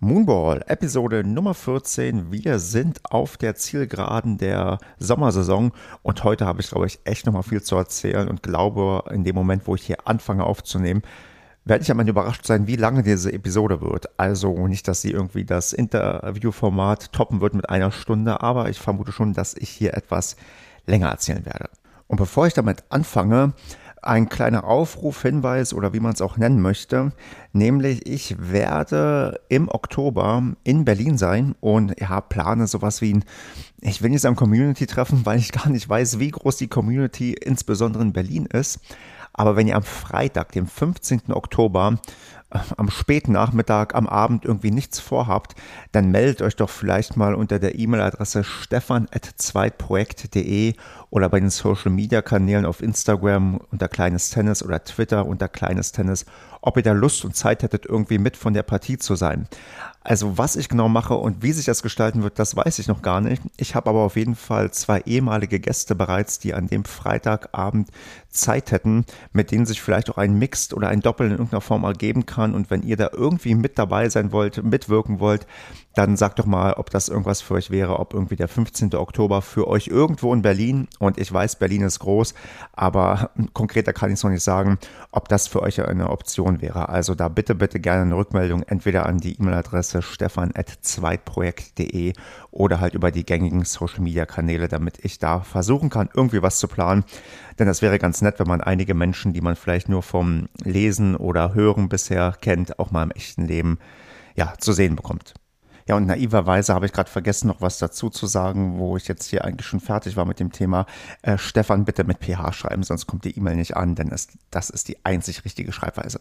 Moonball, Episode Nummer 14. Wir sind auf der Zielgeraden der Sommersaison und heute habe ich, glaube ich, echt nochmal viel zu erzählen und glaube, in dem Moment, wo ich hier anfange aufzunehmen, werde ich am Ende überrascht sein, wie lange diese Episode wird. Also nicht, dass sie irgendwie das Interviewformat toppen wird mit einer Stunde, aber ich vermute schon, dass ich hier etwas länger erzählen werde. Und bevor ich damit anfange, ein kleiner Aufruf, Hinweis oder wie man es auch nennen möchte. Nämlich, ich werde im Oktober in Berlin sein und ja, plane sowas wie ein, ich will nicht sagen Community-Treffen, weil ich gar nicht weiß, wie groß die Community insbesondere in Berlin ist. Aber wenn ihr am Freitag, dem 15. Oktober, am späten Nachmittag, am Abend irgendwie nichts vorhabt, dann meldet euch doch vielleicht mal unter der E-Mail-Adresse stefan.zweitprojekt.de oder bei den Social Media Kanälen auf Instagram unter Kleines Tennis oder Twitter unter Kleines Tennis, ob ihr da Lust und Zeit hättet, irgendwie mit von der Partie zu sein. Also was ich genau mache und wie sich das gestalten wird, das weiß ich noch gar nicht. Ich habe aber auf jeden Fall zwei ehemalige Gäste bereits, die an dem Freitagabend Zeit hätten, mit denen sich vielleicht auch ein Mixed oder ein Doppel in irgendeiner Form ergeben kann. Und wenn ihr da irgendwie mit dabei sein wollt, mitwirken wollt, dann sagt doch mal, ob das irgendwas für euch wäre, ob irgendwie der 15. Oktober für euch irgendwo in Berlin, und ich weiß, Berlin ist groß, aber konkreter kann ich es noch nicht sagen, ob das für euch eine Option wäre. Also da bitte, bitte gerne eine Rückmeldung, entweder an die E-Mail-Adresse stefan.zweitprojekt.de oder halt über die gängigen Social-Media-Kanäle, damit ich da versuchen kann, irgendwie was zu planen. Denn das wäre ganz nett, wenn man einige Menschen, die man vielleicht nur vom Lesen oder Hören bisher kennt, auch mal im echten Leben ja, zu sehen bekommt. Ja, und naiverweise habe ich gerade vergessen, noch was dazu zu sagen, wo ich jetzt hier eigentlich schon fertig war mit dem Thema. Äh, Stefan, bitte mit PH schreiben, sonst kommt die E-Mail nicht an, denn es, das ist die einzig richtige Schreibweise.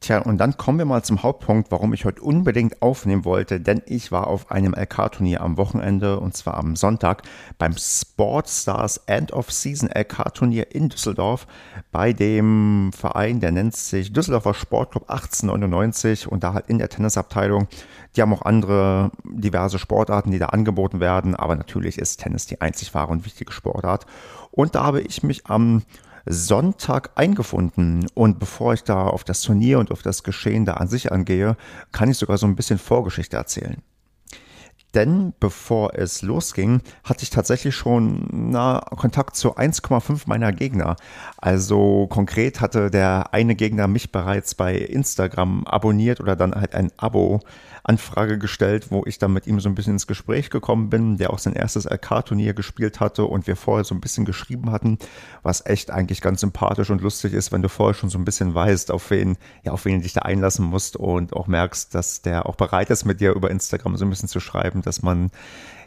Tja, und dann kommen wir mal zum Hauptpunkt, warum ich heute unbedingt aufnehmen wollte, denn ich war auf einem LK-Turnier am Wochenende und zwar am Sonntag beim Sportstars End of Season LK-Turnier in Düsseldorf bei dem Verein, der nennt sich Düsseldorfer Sportclub 1899 und da halt in der Tennisabteilung. Die haben auch andere diverse Sportarten, die da angeboten werden, aber natürlich ist Tennis die einzig wahre und wichtige Sportart. Und da habe ich mich am Sonntag eingefunden. Und bevor ich da auf das Turnier und auf das Geschehen da an sich angehe, kann ich sogar so ein bisschen Vorgeschichte erzählen. Denn bevor es losging, hatte ich tatsächlich schon na, Kontakt zu 1,5 meiner Gegner. Also konkret hatte der eine Gegner mich bereits bei Instagram abonniert oder dann halt ein Abo Anfrage gestellt, wo ich dann mit ihm so ein bisschen ins Gespräch gekommen bin, der auch sein erstes LK-Turnier gespielt hatte und wir vorher so ein bisschen geschrieben hatten, was echt eigentlich ganz sympathisch und lustig ist, wenn du vorher schon so ein bisschen weißt, auf wen, ja, auf wen du dich da einlassen musst und auch merkst, dass der auch bereit ist, mit dir über Instagram so ein bisschen zu schreiben, dass man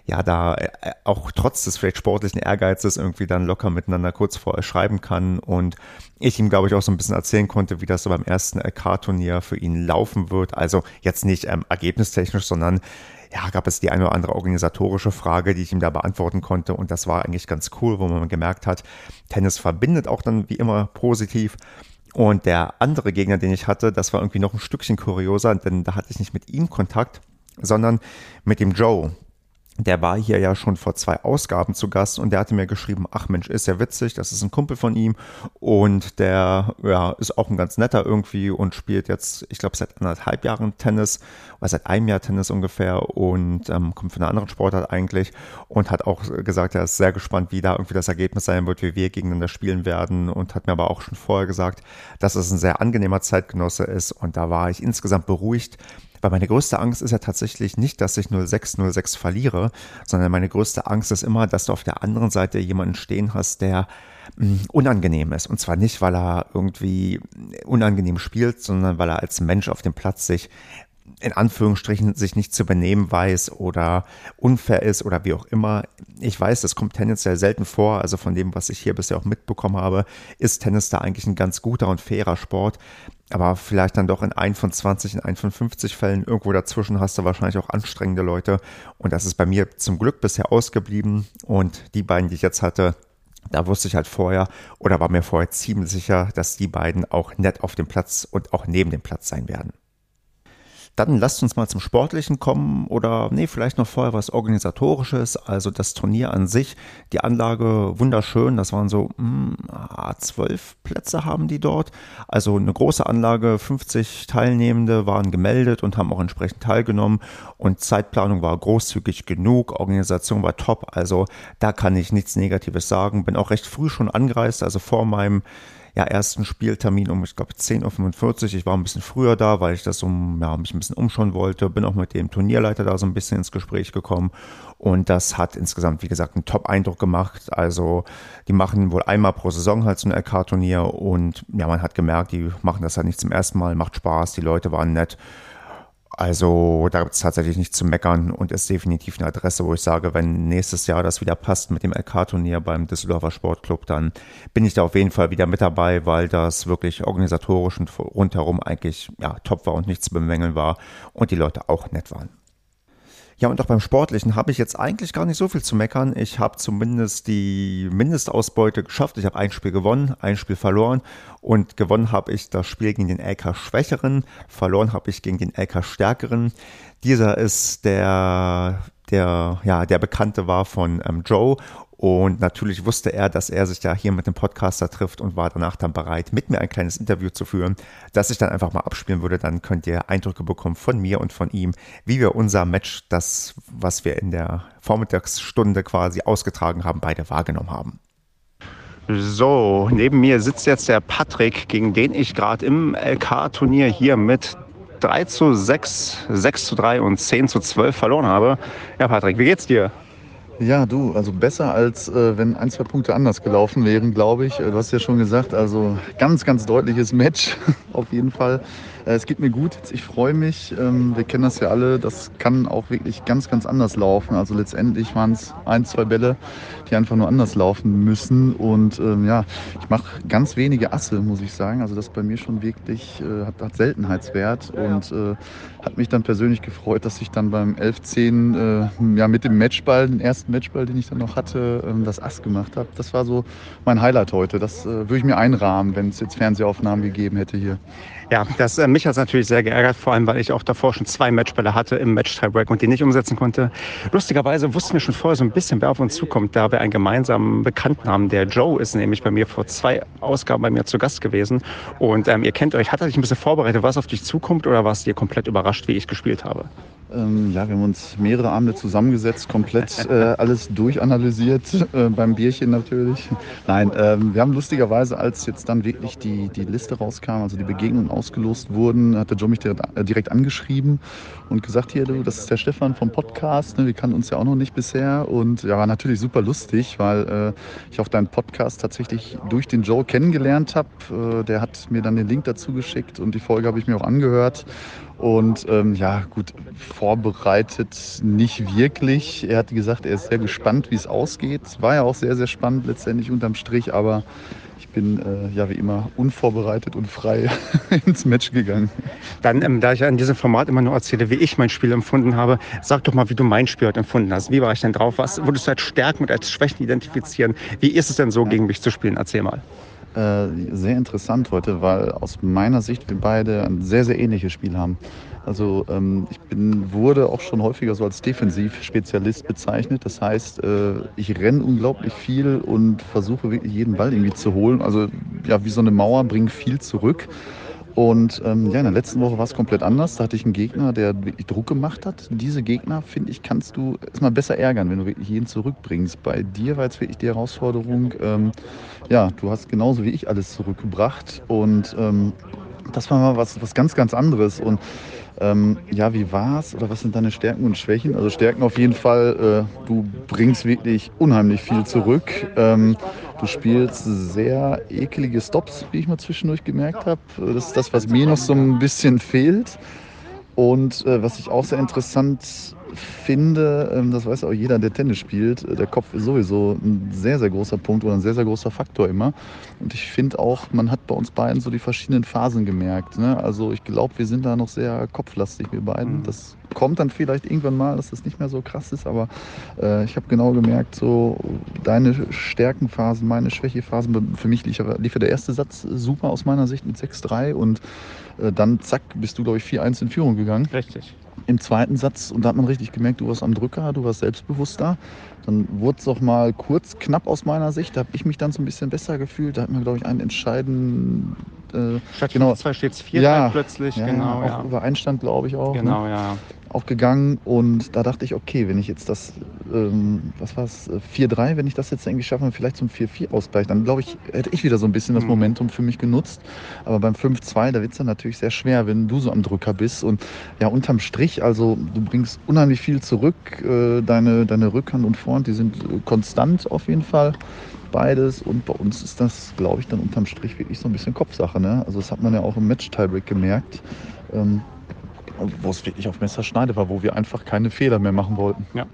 ja da äh, auch trotz des vielleicht sportlichen Ehrgeizes irgendwie dann locker miteinander kurz vorher schreiben kann und ich ihm, glaube ich, auch so ein bisschen erzählen konnte, wie das so beim ersten LK-Turnier für ihn laufen wird. Also jetzt nicht ähm, ergebnistechnisch, sondern ja, gab es die eine oder andere organisatorische Frage, die ich ihm da beantworten konnte. Und das war eigentlich ganz cool, wo man gemerkt hat, Tennis verbindet auch dann wie immer positiv. Und der andere Gegner, den ich hatte, das war irgendwie noch ein Stückchen kurioser, denn da hatte ich nicht mit ihm Kontakt, sondern mit dem Joe. Der war hier ja schon vor zwei Ausgaben zu Gast und der hatte mir geschrieben, ach Mensch, ist ja witzig, das ist ein Kumpel von ihm und der ja, ist auch ein ganz netter irgendwie und spielt jetzt, ich glaube, seit anderthalb Jahren Tennis oder seit einem Jahr Tennis ungefähr und ähm, kommt von einer anderen Sportart eigentlich und hat auch gesagt, er ist sehr gespannt, wie da irgendwie das Ergebnis sein wird, wie wir gegeneinander spielen werden und hat mir aber auch schon vorher gesagt, dass es ein sehr angenehmer Zeitgenosse ist und da war ich insgesamt beruhigt, weil meine größte Angst ist ja tatsächlich nicht, dass ich 0606 verliere, sondern meine größte Angst ist immer, dass du auf der anderen Seite jemanden stehen hast, der mh, hm, unangenehm ist. Und zwar nicht, weil er irgendwie unangenehm spielt, sondern weil er als Mensch auf dem Platz sich in Anführungsstrichen sich nicht zu benehmen weiß oder unfair ist oder wie auch immer. Ich weiß, das kommt tendenziell selten vor. Also von dem, was ich hier bisher auch mitbekommen habe, ist Tennis da eigentlich ein ganz guter und fairer Sport. Aber vielleicht dann doch in ein von 20, in ein von 50 Fällen irgendwo dazwischen hast du wahrscheinlich auch anstrengende Leute. Und das ist bei mir zum Glück bisher ausgeblieben. Und die beiden, die ich jetzt hatte, da wusste ich halt vorher oder war mir vorher ziemlich sicher, dass die beiden auch nett auf dem Platz und auch neben dem Platz sein werden. Dann lasst uns mal zum Sportlichen kommen oder nee, vielleicht noch vorher was Organisatorisches. Also das Turnier an sich, die Anlage wunderschön. Das waren so mh, hm, zwölf Plätze haben die dort. Also eine große Anlage, 50 Teilnehmende waren gemeldet und haben auch entsprechend teilgenommen. Und Zeitplanung war großzügig genug, Organisation war top. Also da kann ich nichts Negatives sagen. Bin auch recht früh schon angereist, also vor meinem ja, ersten Spieltermin um, ich glaube, 10.45 Uhr. Ich war ein bisschen früher da, weil ich das um, ja, mich ein bisschen umschauen wollte. Bin auch mit dem Turnierleiter da so ein bisschen ins Gespräch gekommen. Und das hat insgesamt, wie gesagt, einen Top-Eindruck gemacht. Also, die machen wohl einmal pro Saison halt so ein LK-Turnier. Und ja, man hat gemerkt, die machen das halt nicht zum ersten Mal, macht Spaß, die Leute waren nett. Also da gibt es tatsächlich nichts zu meckern und ist definitiv eine Adresse, wo ich sage, wenn nächstes Jahr das wieder passt mit dem LK-Turnier beim Düsseldorfer Sportclub, dann bin ich da auf jeden Fall wieder mit dabei, weil das wirklich organisatorisch und rundherum eigentlich ja, top war und nichts zu bemängeln war und die Leute auch nett waren. Ja, und auch beim Sportlichen habe ich jetzt eigentlich gar nicht so viel zu meckern. Ich habe zumindest die Mindestausbeute geschafft. Ich habe ein Spiel gewonnen, ein Spiel verloren und gewonnen habe ich das Spiel gegen den LK Schwächeren, verloren habe ich gegen den LK Stärkeren. Dieser ist der der ja der Bekannte war von ähm, Joe und natürlich wusste er, dass er sich ja hier mit dem Podcaster trifft und war danach dann bereit, mit mir ein kleines Interview zu führen, das ich dann einfach mal abspielen würde. Dann könnt ihr Eindrücke bekommen von mir und von ihm, wie wir unser Match, das, was wir in der Vormittagsstunde quasi ausgetragen haben, beide wahrgenommen haben. So, neben mir sitzt jetzt der Patrick, gegen den ich gerade im LK-Turnier hier mit 3 zu 6, 6 zu 3 und 10 zu 12 verloren habe. Ja, Patrick, wie geht's dir? Ja, du, also besser als äh, wenn ein, zwei Punkte anders gelaufen wären, glaube ich. Du hast ja schon gesagt, also ganz, ganz deutliches Match auf jeden Fall. Äh, es geht mir gut, ich freue mich. Ähm, wir kennen das ja alle, das kann auch wirklich ganz, ganz anders laufen. Also letztendlich waren es ein, zwei Bälle, die einfach nur anders laufen müssen. Und ähm, ja, ich mache ganz wenige Asse, muss ich sagen. Also das bei mir schon wirklich äh, hat, hat, Seltenheitswert und äh, hat mich dann persönlich gefreut, dass ich dann beim 11-10 äh, ja, mit dem Matchball, den ersten Matchball, den ich dann noch hatte, ähm, das Ass gemacht habe. Das war so mein Highlight heute. Das äh, würde ich mir einrahmen, wenn es jetzt Fernsehaufnahmen gegeben hätte hier. Ja, das, äh, mich hat es natürlich sehr geärgert, vor allem weil ich auch davor schon zwei Matchbälle hatte im Match-Tiebreak und die nicht umsetzen konnte. Lustigerweise wussten wir schon vorher so ein bisschen, wer auf uns zukommt, da wir einen gemeinsamen Bekannten haben. Der Joe ist nämlich bei mir vor zwei Ausgaben bei mir zu Gast gewesen. Und ähm, ihr kennt euch, hat er sich ein bisschen vorbereitet, was auf dich zukommt oder warst ihr komplett überrascht, wie ich gespielt habe? Ähm, ja, wir haben uns mehrere Abende zusammengesetzt, komplett äh, alles durchanalysiert, äh, beim Bierchen natürlich. Nein, ähm, wir haben lustigerweise, als jetzt dann wirklich die, die Liste rauskam, also die Begegnungen ausgelost wurden, hat der Joe mich direkt, äh, direkt angeschrieben und gesagt, hier, du, das ist der Stefan vom Podcast, ne, wir kannten uns ja auch noch nicht bisher und ja, war natürlich super lustig, weil äh, ich auch deinen Podcast tatsächlich durch den Joe kennengelernt habe. Äh, der hat mir dann den Link dazu geschickt und die Folge habe ich mir auch angehört und ähm, ja, gut, vorbereitet nicht wirklich. Er hat gesagt, er ist sehr gespannt, wie es ausgeht. War ja auch sehr, sehr spannend letztendlich unterm Strich, aber ich bin äh, ja wie immer unvorbereitet und frei ins Match gegangen. Dann, ähm, da ich an diesem Format immer nur erzähle, wie ich mein Spiel empfunden habe, sag doch mal, wie du mein Spiel heute empfunden hast. Wie war ich denn drauf? Was würdest du als Stärken und als Schwächen identifizieren? Wie ist es denn so, gegen mich zu spielen? Erzähl mal. Äh, sehr interessant heute, weil aus meiner Sicht wir beide ein sehr, sehr ähnliches Spiel haben. Also ähm, ich bin, wurde auch schon häufiger so als Defensivspezialist bezeichnet. Das heißt, äh, ich renne unglaublich viel und versuche wirklich jeden Ball irgendwie zu holen. Also ja, wie so eine Mauer, bringe viel zurück. Und ähm, ja, in der letzten Woche war es komplett anders. Da hatte ich einen Gegner, der Druck gemacht hat. Diese Gegner, finde ich, kannst du erstmal besser ärgern, wenn du wirklich jeden zurückbringst. Bei dir war jetzt wirklich die Herausforderung, ähm, ja, du hast genauso wie ich alles zurückgebracht. Und ähm, das war mal was, was ganz, ganz anderes. Und ähm, ja, wie war's oder was sind deine Stärken und Schwächen? Also Stärken auf jeden Fall, äh, du bringst wirklich unheimlich viel zurück. Ähm, du spielst sehr ekelige Stops, wie ich mal zwischendurch gemerkt habe. Das ist das, was mir noch so ein bisschen fehlt. Und äh, was ich auch sehr interessant finde, ähm, das weiß auch jeder, der Tennis spielt, äh, der Kopf ist sowieso ein sehr, sehr großer Punkt oder ein sehr, sehr großer Faktor immer. Und ich finde auch, man hat bei uns beiden so die verschiedenen Phasen gemerkt. Ne? Also ich glaube, wir sind da noch sehr kopflastig, wir beiden. Mhm. Das kommt dann vielleicht irgendwann mal, dass das nicht mehr so krass ist, aber äh, ich habe genau gemerkt, so deine Stärkenphasen, meine Schwächephasen, für mich lief, lief der erste Satz super aus meiner Sicht mit 6-3 und äh, dann zack, bist du, glaube ich, 4-1 in Führung gegangen. Richtig. Im zweiten Satz, und da hat man richtig gemerkt, du warst am Drücker, du warst selbstbewusster. Dann wurde es auch mal kurz knapp aus meiner Sicht. Da habe ich mich dann so ein bisschen besser gefühlt. Da hat man, glaube ich, einen entscheidenden. Äh, Statt genau, zwei steht es vier ja, plötzlich. Ja, genau, ja. Auch über Einstand, glaube ich auch. Ne? Genau, ne? ja auch gegangen und da dachte ich, okay, wenn ich jetzt das, ähm, was war es, 4-3, wenn ich das jetzt irgendwie schaffe, vielleicht zum 4-4 Ausgleich, dann glaube ich, hätte ich wieder so ein bisschen das mhm. Momentum für mich genutzt. Aber beim 5-2, da wird es dann natürlich sehr schwer, wenn du so am Drücker bist. Und ja, unterm Strich, also du bringst unheimlich viel zurück. Äh, deine, deine Rückhand und Vorhand, die sind äh, konstant auf jeden Fall beides. Und bei uns ist das, glaube ich, dann unterm Strich wirklich so ein bisschen Kopfsache. Ne? Also das hat man ja auch im Match-Tiebreak gemerkt. Ähm, wo es wirklich auf Messerschneide war, wo wir einfach keine Fehler mehr machen wollten. Ja,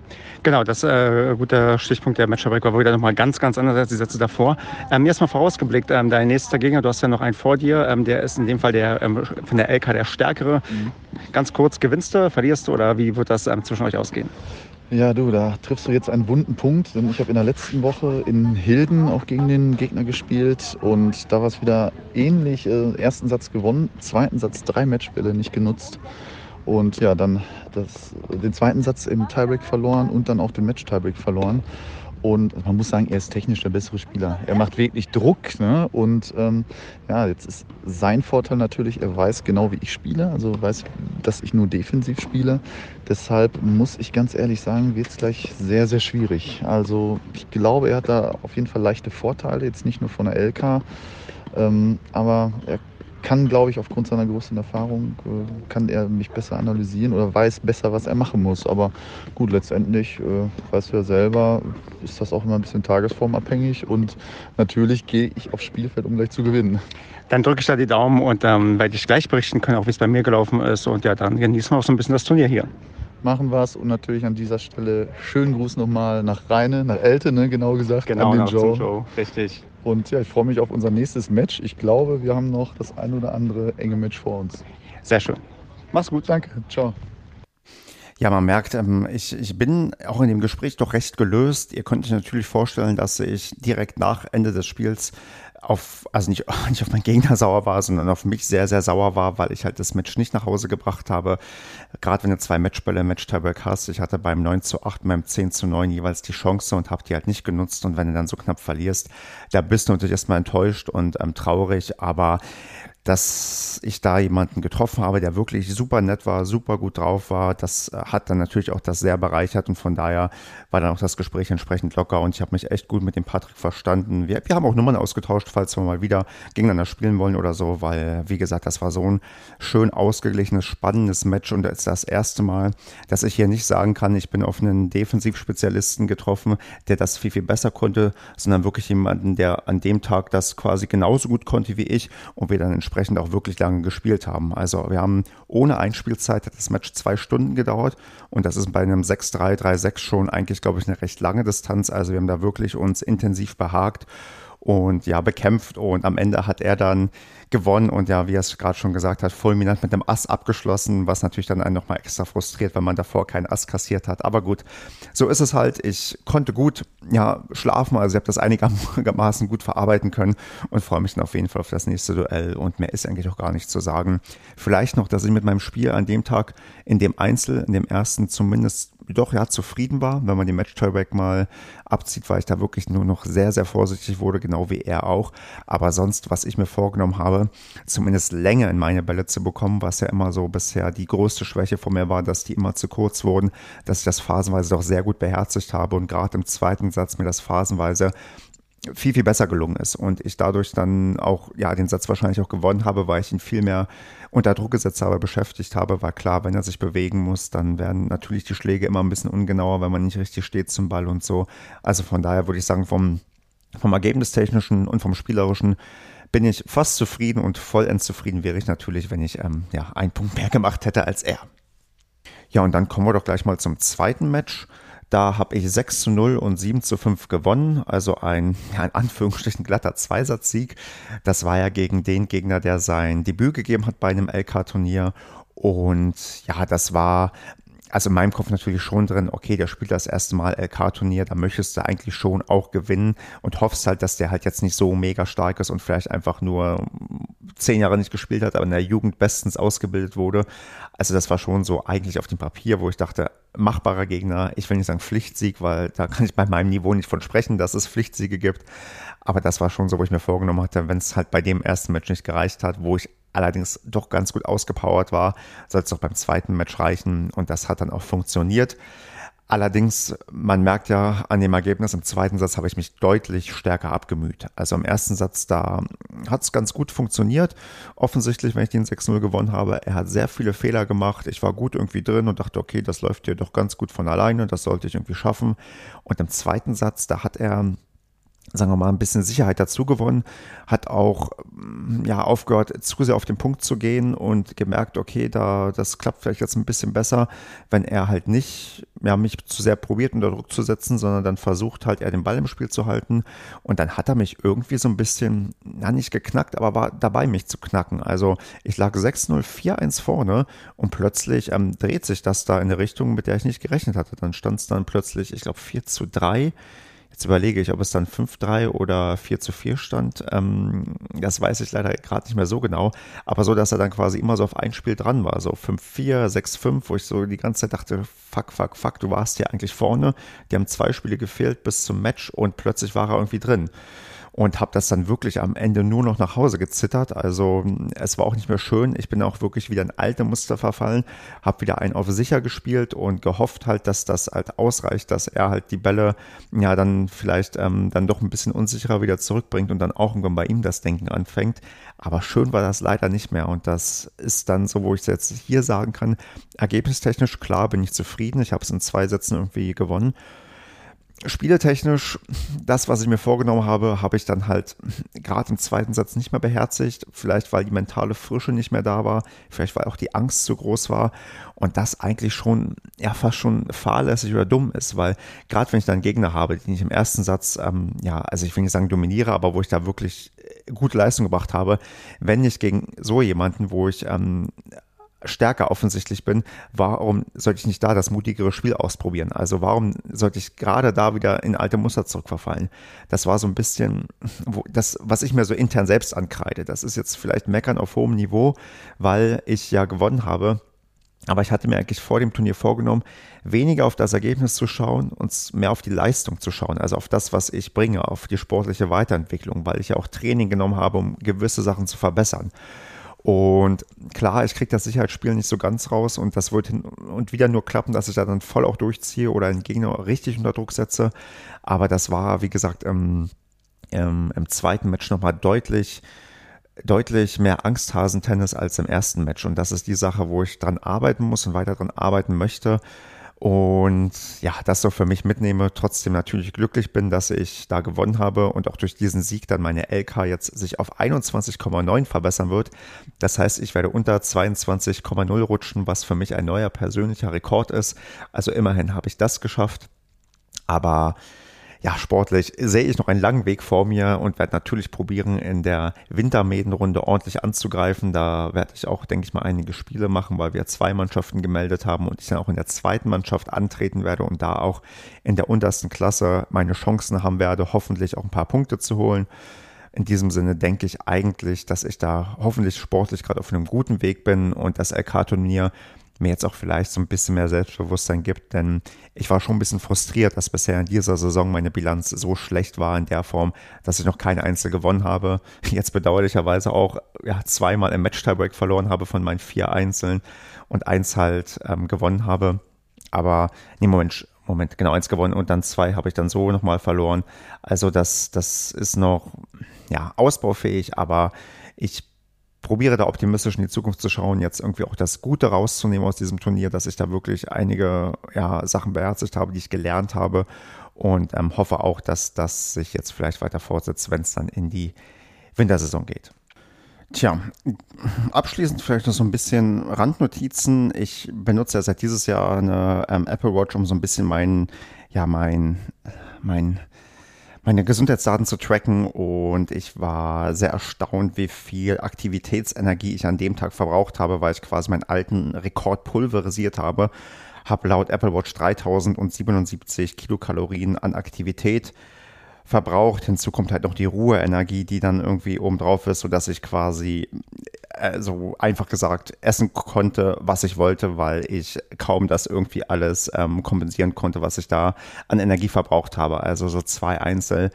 genau, das ist äh, ein guter Stichpunkt der Matchup war wieder nochmal ganz, ganz anders als die Sätze davor. Ähm, erstmal vorausgeblickt, ähm, dein nächster Gegner, du hast ja noch einen vor dir, ähm, der ist in dem Fall der, ähm, von der LK der Stärkere. Mhm. Ganz kurz, gewinnst du, verlierst du oder wie wird das ähm, zwischen euch ausgehen? Ja, du, da triffst du jetzt einen wunden Punkt, denn ich habe in der letzten Woche in Hilden auch gegen den Gegner gespielt und da war es wieder ähnlich. Äh, ersten Satz gewonnen, zweiten Satz drei Matchbälle nicht genutzt. Und ja, dann das, den zweiten Satz im Tiebreak verloren und dann auch den Match-Tiebreak verloren. Und man muss sagen, er ist technisch der bessere Spieler. Er macht wirklich Druck. Ne? Und ähm, ja, jetzt ist sein Vorteil natürlich, er weiß genau, wie ich spiele. Also weiß, dass ich nur defensiv spiele. Deshalb muss ich ganz ehrlich sagen, wird es gleich sehr, sehr schwierig. Also ich glaube, er hat da auf jeden Fall leichte Vorteile, jetzt nicht nur von der LK. Ähm, aber er kann, glaube ich, aufgrund seiner größten Erfahrung, äh, kann er mich besser analysieren oder weiß besser, was er machen muss. Aber gut, letztendlich, äh, weißt du ja selber, ist das auch immer ein bisschen tagesformabhängig und natürlich gehe ich aufs Spielfeld, um gleich zu gewinnen. Dann drücke ich da die Daumen und ähm, werde ich gleich berichten können, auch wie es bei mir gelaufen ist. Und ja, dann genießen wir auch so ein bisschen das Turnier hier machen wir es. Und natürlich an dieser Stelle schönen Gruß nochmal nach Rheine, nach Elte, ne, genau gesagt. Genau, an den Joe. Joe. Richtig. Und ja, ich freue mich auf unser nächstes Match. Ich glaube, wir haben noch das ein oder andere enge Match vor uns. Sehr schön. Mach's gut. Danke. Ciao. Ja, man merkt, ähm, ich, ich bin auch in dem Gespräch doch recht gelöst. Ihr könnt euch natürlich vorstellen, dass ich direkt nach Ende des Spiels auf, also nicht, nicht auf meinen Gegner sauer war, sondern auf mich sehr, sehr sauer war, weil ich halt das Match nicht nach Hause gebracht habe. Gerade wenn du zwei Matchbälle im Match-Tiebreak hast, ich hatte beim 9 zu 8, beim 10 zu 9 jeweils die Chance und habe die halt nicht genutzt. Und wenn du dann so knapp verlierst, da bist du natürlich erstmal enttäuscht und ähm, traurig, aber dass ich da jemanden getroffen habe, der wirklich super nett war, super gut drauf war. Das äh, hat dann natürlich auch das sehr bereichert und von daher war dann auch das Gespräch entsprechend locker und ich habe mich echt gut mit dem Patrick verstanden. Wir, wir haben auch Nummern ausgetauscht, falls wir mal wieder gegeneinander spielen wollen oder so, weil, wie gesagt, das war so ein schön ausgeglichenes, spannendes Match und es ist das erste Mal, dass ich hier nicht sagen kann, ich bin auf einen Defensivspezialisten getroffen, der das viel, viel besser konnte, sondern wirklich jemanden, der an dem Tag das quasi genauso gut konnte wie ich und wir dann entsprechend dementsprechend auch wirklich lange gespielt haben. Also wir haben ohne Einspielzeit hat das Match zwei Stunden gedauert und das ist bei einem 6-3, 3-6 schon eigentlich, glaube ich, eine recht lange Distanz. Also wir haben da wirklich uns intensiv behagt und ja, bekämpft und am Ende hat er dann gewonnen und ja, wie er es gerade schon gesagt hat, fulminant mit einem Ass abgeschlossen, was natürlich dann einen nochmal extra frustriert, wenn man davor keinen Ass kassiert hat. Aber gut, so ist es halt. Ich konnte gut ja, schlafen, also ich habe das einigermaßen gut verarbeiten können und freue mich dann auf jeden Fall auf das nächste Duell und mehr ist eigentlich auch gar nicht zu sagen. Vielleicht noch, dass ich mit meinem Spiel an dem Tag in dem Einzel, in dem ersten zumindest doch ja zufrieden war. Wenn man die Match-Tiebreak mal abzieht, weil ich da wirklich nur noch sehr, sehr vorsichtig wurde, genau wie er auch. Aber sonst, was ich mir vorgenommen habe, zumindest Länge in meine Bälle zu bekommen, was ja immer so bisher die größte Schwäche von mir war, dass die immer zu kurz wurden, dass ich das phasenweise doch sehr gut beherzigt habe und gerade im zweiten Satz mir das phasenweise viel, viel besser gelungen ist und ich dadurch dann auch, ja, den Satz wahrscheinlich auch gewonnen habe, weil ich ihn viel mehr unter Druck gesetzt habe, beschäftigt habe, war klar, wenn er sich bewegen muss, dann werden natürlich die Schläge immer ein bisschen ungenauer, wenn man nicht richtig steht zum Ball und so. Also von daher würde ich sagen, vom, vom Ergebnistechnischen und vom Spielerischen bin ich fast zufrieden und vollends zufrieden wäre ich natürlich, wenn ich ähm, ja, einen Punkt mehr gemacht hätte als er. Ja, und dann kommen wir doch gleich mal zum zweiten Match. Da habe ich 6 zu 0 und 7 zu 5 gewonnen, also ein, ja, in Anführungsstrichen glatter Zweisatzsieg. Das war ja gegen den Gegner, der sein Debüt gegeben hat bei einem LK-Turnier. Und ja, das war also in meinem Kopf natürlich schon drin, okay, der spielt das erste Mal LK-Turnier, da möchtest du eigentlich schon auch gewinnen und hoffst halt, dass der halt jetzt nicht so mega stark ist und vielleicht einfach nur zehn Jahre nicht gespielt hat, aber in der Jugend bestens ausgebildet wurde. Also das war schon so eigentlich auf dem Papier, wo ich dachte, machbarer Gegner. Ich will nicht sagen Pflichtsieg, weil da kann ich bei meinem Niveau nicht von sprechen, dass es Pflichtsiege gibt. Aber das war schon so, wo ich mir vorgenommen hatte, wenn es halt bei dem ersten Match nicht gereicht hat, wo ich allerdings doch ganz gut ausgepowert war, soll es doch beim zweiten Match reichen und das hat dann auch funktioniert. Allerdings, man merkt ja an dem Ergebnis, im zweiten Satz habe ich mich deutlich stärker abgemüht. Also im ersten Satz, da hat es ganz gut funktioniert. Offensichtlich, wenn ich den 6-0 gewonnen habe, er hat sehr viele Fehler gemacht. Ich war gut irgendwie drin und dachte, okay, das läuft hier doch ganz gut von alleine, das sollte ich irgendwie schaffen. Und im zweiten Satz, da hat er sagen wir mal, ein bisschen Sicherheit dazu gewonnen, hat auch mm, ja, aufgehört, zu sehr auf den Punkt zu gehen und gemerkt, okay, da, das klappt vielleicht jetzt ein bisschen besser, wenn er halt nicht ja, mich zu sehr probiert, unter Druck zu setzen, sondern dann versucht halt, er den Ball im Spiel zu halten. Und dann hat er mich irgendwie so ein bisschen, ja, nicht geknackt, aber war dabei, mich zu knacken. Also ich lag 6-0, 4-1 vorne und plötzlich ähm, dreht sich das da in eine Richtung, mit der ich nicht gerechnet hatte. Dann stand es dann plötzlich, ich glaube, 4 zu 3 Jetzt überlege ich, ob es dann 5-3 oder 4 zu 4 stand. Ähm, das weiß ich leider gerade nicht mehr so genau. Aber so, dass er dann quasi immer so auf ein Spiel dran war. So 5-4, 6-5, wo ich so die ganze Zeit dachte, fuck, fuck, fuck, du warst hier eigentlich vorne. Die haben zwei Spiele gefehlt bis zum Match und plötzlich war er irgendwie drin und habe das dann wirklich am Ende nur noch nach Hause gezittert. Also es war auch nicht mehr schön. Ich bin auch wirklich wieder in alte Muster verfallen, habe wieder einen auf sicher gespielt und gehofft halt, dass das halt ausreicht, dass er halt die Bälle ja dann vielleicht ähm, dann doch ein bisschen unsicherer wieder zurückbringt und dann auch irgendwann bei ihm das Denken anfängt. Aber schön war das leider nicht mehr und das ist dann so, wo ich jetzt hier sagen kann, ergebnistechnisch klar bin ich zufrieden. Ich habe es in zwei Sätzen irgendwie gewonnen. Spieletechnisch, das, was ich mir vorgenommen habe, habe ich dann halt gerade im zweiten Satz nicht mehr beherzigt. Vielleicht, weil die mentale Frische nicht mehr da war. Vielleicht, weil auch die Angst zu groß war. Und das eigentlich schon, ja, fast schon fahrlässig oder dumm ist, weil gerade wenn ich dann Gegner habe, den ich im ersten Satz, ähm, ja, also ich will nicht sagen dominiere, aber wo ich da wirklich gute Leistung gebracht habe, wenn ich gegen so jemanden, wo ich ähm, stärker offensichtlich bin, warum sollte ich nicht da das mutigere Spiel ausprobieren? Also warum sollte ich gerade da wieder in alte Muster zurückverfallen? Das war so ein bisschen wo, das, was ich mir so intern selbst ankreide. Das ist jetzt vielleicht Meckern auf hohem Niveau, weil ich ja gewonnen habe. Aber ich hatte mir eigentlich vor dem Turnier vorgenommen, weniger auf das Ergebnis zu schauen und mehr auf die Leistung zu schauen, also auf das, was ich bringe, auf die sportliche Weiterentwicklung, weil ich ja auch Training genommen habe, um gewisse Sachen zu verbessern. Und klar, ich kriege das Sicherheitsspiel nicht so ganz raus und das wird hin und wieder nur klappen, dass ich da dann voll auch durchziehe oder einen Gegner richtig unter Druck setze. Aber das war, wie gesagt, im, im, im zweiten Match nochmal deutlich, deutlich mehr Angsthasentennis als im ersten Match. Und das ist die Sache, wo ich dran arbeiten muss und weiter dran arbeiten möchte. Und ja, das so für mich mitnehme, trotzdem natürlich glücklich bin, dass ich da gewonnen habe und auch durch diesen Sieg dann meine LK jetzt sich auf 21,9 verbessern wird. Das heißt, ich werde unter 22,0 rutschen, was für mich ein neuer persönlicher Rekord ist. Also immerhin habe ich das geschafft. Aber ja, sportlich sehe ich noch einen langen Weg vor mir und werde natürlich probieren, in der Wintermädenrunde ordentlich anzugreifen. Da werde ich auch, denke ich mal, einige Spiele machen, weil wir zwei Mannschaften gemeldet haben und ich dann auch in der zweiten Mannschaft antreten werde und da auch in der untersten Klasse meine Chancen haben werde, hoffentlich auch ein paar Punkte zu holen. In diesem Sinne denke ich eigentlich, dass ich da hoffentlich sportlich gerade auf einem guten Weg bin und das LK-Turnier mir jetzt auch vielleicht so ein bisschen mehr Selbstbewusstsein gibt, denn ich war schon ein bisschen frustriert, dass bisher in dieser Saison meine Bilanz so schlecht war in der Form, dass ich noch keine Einzel gewonnen habe. Jetzt bedauerlicherweise auch ja, zweimal im Match-Tiebreak verloren habe von meinen vier Einzeln und eins halt ähm, gewonnen habe. Aber, nee, Moment, Moment, genau eins gewonnen und dann zwei habe ich dann so nochmal verloren. Also das, das ist noch, ja, ausbaufähig, aber ich probiere da optimistisch in die Zukunft zu schauen, jetzt irgendwie auch das Gute rauszunehmen aus diesem Turnier, dass ich da wirklich einige ja, Sachen beherzigt habe, die ich gelernt habe und ähm, hoffe auch, dass das sich jetzt vielleicht weiter fortsetzt, wenn es dann in die Wintersaison geht. Tja, abschließend vielleicht noch so ein bisschen Randnotizen. Ich benutze ja seit dieses Jahr eine ähm, Apple Watch, um so ein bisschen mein, ja, mein, mein, meine Gesundheitsdaten zu tracken und ich war sehr erstaunt, wie viel Aktivitätsenergie ich an dem Tag verbraucht habe, weil ich quasi meinen alten Rekord pulverisiert habe. Habe laut Apple Watch 3077 Kilokalorien an Aktivität verbraucht. Hinzu kommt halt noch die Ruheenergie, die dann irgendwie oben drauf ist, sodass ich quasi äh, so einfach gesagt essen konnte, was ich wollte, weil ich kaum das irgendwie alles ähm, kompensieren konnte, was ich da an Energie verbraucht habe. Also so zwei Einzel.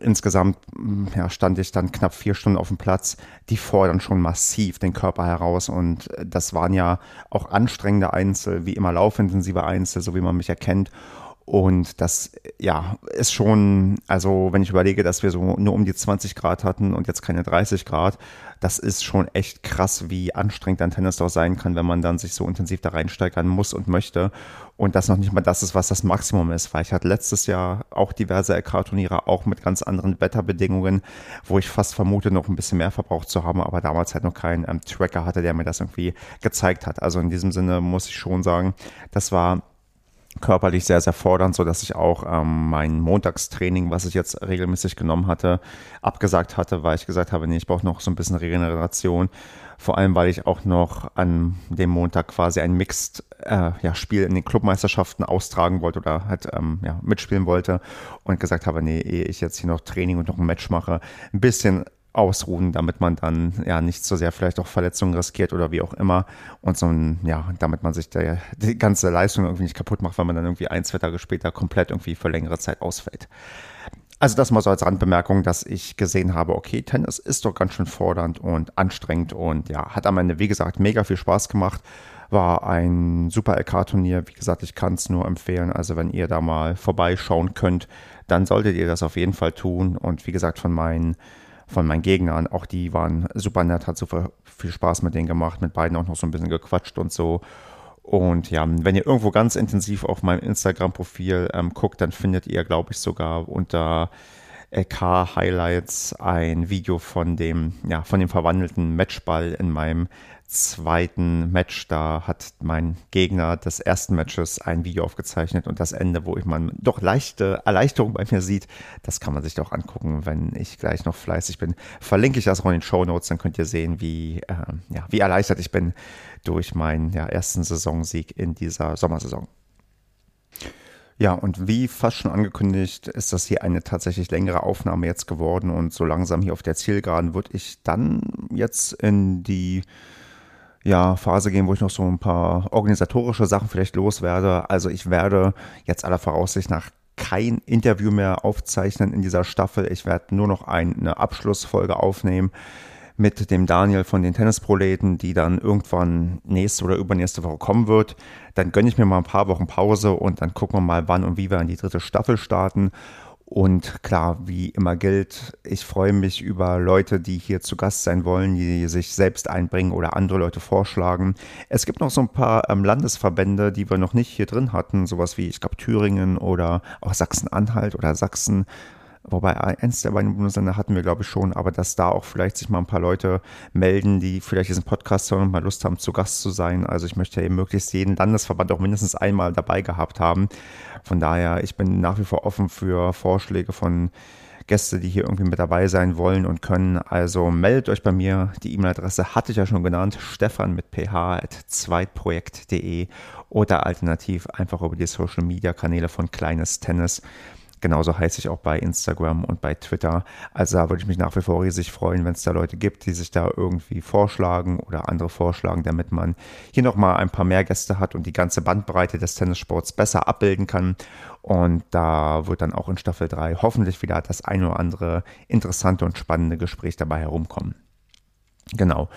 Insgesamt mm, ja, stand ich dann knapp vier Stunden auf dem Platz. Die fordern schon massiv den Körper heraus und das waren ja auch anstrengende Einzel, wie immer laufintensive Einzel, so wie man mich erkennt. Und das, ja, ist schon, also wenn ich überlege, dass wir so nur um die 20 Grad hatten und jetzt keine 30 Grad, das ist schon echt krass, wie anstrengend ein Tennis doch sein kann, wenn man dann sich so intensiv da reinsteigern muss und möchte. Und das noch nicht mal das ist, was das Maximum ist, weil ich hatte letztes Jahr auch diverse LK-Turniere, auch mit ganz anderen Wetterbedingungen, wo ich fast vermute, noch ein bisschen mehr verbraucht zu haben, aber damals halt noch keinen ähm, Tracker hatte, der mir das irgendwie gezeigt hat. Also in diesem Sinne muss ich schon sagen, das war körperlich sehr, sehr fordernd, so dass ich auch ähm, mein Montagstraining, was ich jetzt regelmäßig genommen hatte, abgesagt hatte, weil ich gesagt habe, nee, ich brauche noch so ein bisschen Regeneration. Vor allem, weil ich auch noch an dem Montag quasi ein Mixed äh, ja, in den Clubmeisterschaften austragen wollte oder halt ähm, ja, mitspielen wollte und gesagt habe, nee, ehe ich jetzt hier noch Training und noch ein Match mache, ein bisschen ausruhen, damit man dann ja nicht so sehr vielleicht auch Verletzungen riskiert oder wie auch immer und so ein, ja, damit man sich der, die ganze Leistung irgendwie nicht kaputt macht, weil man dann irgendwie ein, zwei Tage später komplett irgendwie für längere Zeit ausfällt. Also das mal so als Randbemerkung, dass ich gesehen habe, okay, Tennis ist doch ganz schön fordernd und anstrengend und ja, hat am Ende, wie gesagt, mega viel Spaß gemacht. War ein super LK-Turnier. Wie gesagt, ich kann es nur empfehlen. Also wenn ihr da mal vorbeischauen könnt, dann solltet ihr das auf jeden Fall tun. Und wie gesagt, von meinen von meinen Gegnern. Auch die waren super nett, hat super viel Spaß mit denen gemacht, mit beiden auch noch so ein bisschen gequatscht und so. Und ja, wenn ihr irgendwo ganz intensiv auf meinem Instagram-Profil ähm, guckt, dann findet ihr, glaube ich, sogar unter LK Highlights ein Video von dem, ja, von dem verwandelten Matchball in meinem zweiten Match, da hat mein Gegner des ersten Matches ein Video aufgezeichnet und das Ende, wo ich man doch leichte Erleichterung bei mir sieht, das kann man sich doch angucken, wenn ich gleich noch fleißig bin. Verlinke ich das auch in den Show Notes, dann könnt ihr sehen, wie, äh, ja, wie erleichtert ich bin durch meinen ja, ersten Saisonsieg in dieser Sommersaison. Ja, und wie fast schon angekündigt, ist das hier eine tatsächlich längere Aufnahme jetzt geworden und so langsam hier auf der Zielgeraden würde ich dann jetzt in die ja, Phase gehen, wo ich noch so ein paar organisatorische Sachen vielleicht loswerde. Also ich werde jetzt aller Voraussicht nach kein Interview mehr aufzeichnen in dieser Staffel. Ich werde nur noch eine Abschlussfolge aufnehmen mit dem Daniel von den Tennisproleten, die dann irgendwann nächste oder übernächste Woche kommen wird. Dann gönne ich mir mal ein paar Wochen Pause und dann gucken wir mal, wann und wie wir in die dritte Staffel starten. Und klar, wie immer gilt, ich freue mich über Leute, die hier zu Gast sein wollen, die sich selbst einbringen oder andere Leute vorschlagen. Es gibt noch so ein paar ähm, Landesverbände, die wir noch nicht hier drin hatten, sowas wie, ich glaube, Thüringen oder auch Sachsen-Anhalt oder Sachsen. Wobei eins der beiden Bundesländer hatten wir, glaube ich, schon, aber dass da auch vielleicht sich mal ein paar Leute melden, die vielleicht diesen Podcast hören und mal Lust haben, zu Gast zu sein. Also ich möchte ja eben möglichst jeden Landesverband auch mindestens einmal dabei gehabt haben. Von daher, ich bin nach wie vor offen für Vorschläge von Gäste, die hier irgendwie mit dabei sein wollen und können. Also meldet euch bei mir. Die E-Mail-Adresse hatte ich ja schon genannt. Stefan mit ph.zweitprojekt.de oder alternativ einfach über die Social Media Kanäle von Kleines Tennis. Genauso heiße ich auch bei Instagram und bei Twitter. Also da würde ich mich nach wie vor riesig freuen, wenn es da Leute gibt, die sich da irgendwie vorschlagen oder andere vorschlagen, damit man hier nochmal ein paar mehr Gäste hat und die ganze Bandbreite des Tennissports besser abbilden kann. Und da wird dann auch in Staffel 3 hoffentlich wieder das ein oder andere interessante und spannende Gespräch dabei herumkommen. Genau.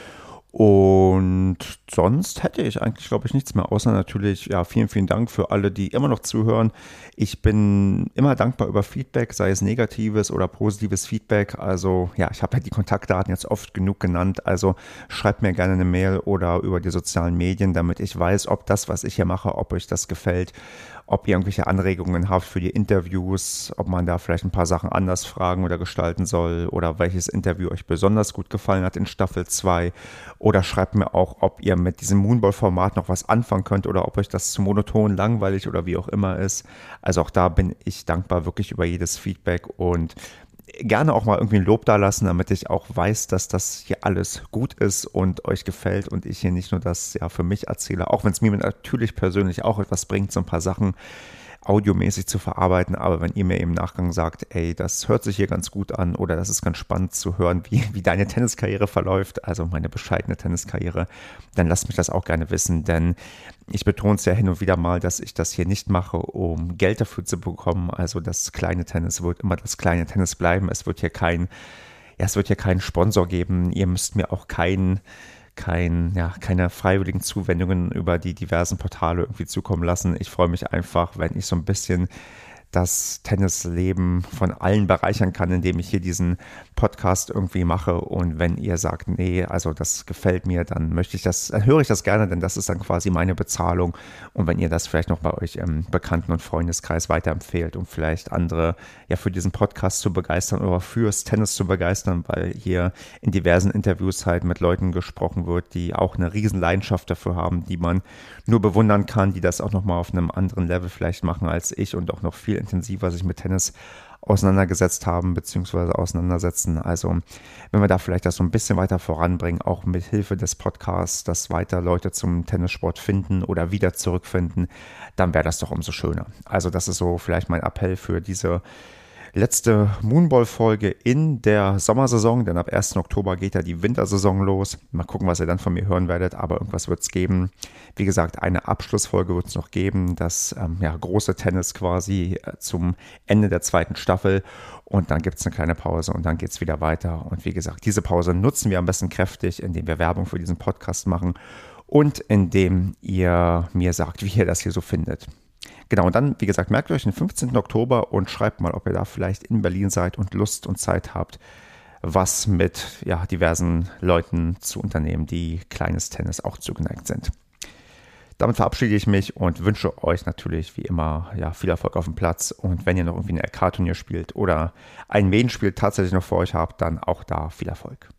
Und sonst hätte ich eigentlich, glaube ich, nichts mehr, außer natürlich, ja, vielen, vielen Dank für alle, die immer noch zuhören. Ich bin immer dankbar über Feedback, sei es negatives oder positives Feedback. Also, ja, ich habe ja die Kontaktdaten jetzt oft genug genannt. Also, schreibt mir gerne eine Mail oder über die sozialen Medien, damit ich weiß, ob das, was ich hier mache, ob euch das gefällt ob ihr irgendwelche Anregungen habt für die Interviews, ob man da vielleicht ein paar Sachen anders fragen oder gestalten soll oder welches Interview euch besonders gut gefallen hat in Staffel 2 oder schreibt mir auch, ob ihr mit diesem Moonball-Format noch was anfangen könnt oder ob euch das zu monoton, langweilig oder wie auch immer ist. Also auch da bin ich dankbar wirklich über jedes Feedback und gerne auch mal irgendwie ein Lob da lassen, damit ich auch weiß, dass das hier alles gut ist und euch gefällt und ich hier nicht nur das ja für mich erzähle, auch wenn es mir natürlich persönlich auch etwas bringt, so ein paar Sachen audiomäßig zu verarbeiten, aber wenn ihr mir im Nachgang sagt, ey, das hört sich hier ganz gut an oder das ist ganz spannend zu hören, wie, wie deine Tenniskarriere verläuft, also meine bescheidene Tenniskarriere, dann lasst mich das auch gerne wissen, denn ich betone es ja hin und wieder mal, dass ich das hier nicht mache, um Geld dafür zu bekommen. Also das kleine Tennis wird immer das kleine Tennis bleiben. Es wird hier kein, ja, es wird hier keinen Sponsor geben. Ihr müsst mir auch keinen kein, ja, keine freiwilligen Zuwendungen über die diversen Portale irgendwie zukommen lassen. Ich freue mich einfach, wenn ich so ein bisschen das Tennisleben von allen bereichern kann, indem ich hier diesen Podcast irgendwie mache. Und wenn ihr sagt, nee, also das gefällt mir, dann möchte ich das, dann höre ich das gerne, denn das ist dann quasi meine Bezahlung. Und wenn ihr das vielleicht noch bei euch im Bekannten- und Freundeskreis weiterempfehlt, um vielleicht andere ja für diesen Podcast zu begeistern oder fürs Tennis zu begeistern, weil hier in diversen Interviews halt mit Leuten gesprochen wird, die auch eine riesen Leidenschaft dafür haben, die man nur bewundern kann, die das auch nochmal auf einem anderen Level vielleicht machen als ich und auch noch viel intensiver sich mit Tennis auseinandergesetzt haben bzw. auseinandersetzen. Also wenn wir da vielleicht das so ein bisschen weiter voranbringen, auch mit Hilfe des Podcasts, dass weiter Leute zum Tennissport finden oder wieder zurückfinden, dann wäre das doch umso schöner. Also das ist so vielleicht mein Appell für diese letzte Moonball-Folge in der Sommersaison, denn ab 1. Oktober geht ja die Wintersaison los. Mal gucken, was ihr dann von mir hören werdet, aber irgendwas wird es geben. Wie gesagt, eine Abschlussfolge wird es noch geben, das ähm, ja, große Tennis quasi äh, zum Ende der zweiten Staffel und dann gibt es eine kleine Pause und dann geht es wieder weiter. Und wie gesagt, diese Pause nutzen wir am besten kräftig, indem wir Werbung für diesen Podcast machen und indem ihr mir sagt, wie ihr das hier so findet. Genau, und dann, wie gesagt, merkt euch den 15. Oktober und schreibt mal, ob ihr da vielleicht in Berlin seid und Lust und Zeit habt, was mit ja, diversen Leuten zu unternehmen, die kleines Tennis auch zugeneigt sind. Damit verabschiede ich mich und wünsche euch natürlich wie immer ja, viel Erfolg auf dem Platz. Und wenn ihr noch irgendwie ein LK-Turnier spielt oder ein Main-Spiel tatsächlich noch vor euch habt, dann auch da viel Erfolg.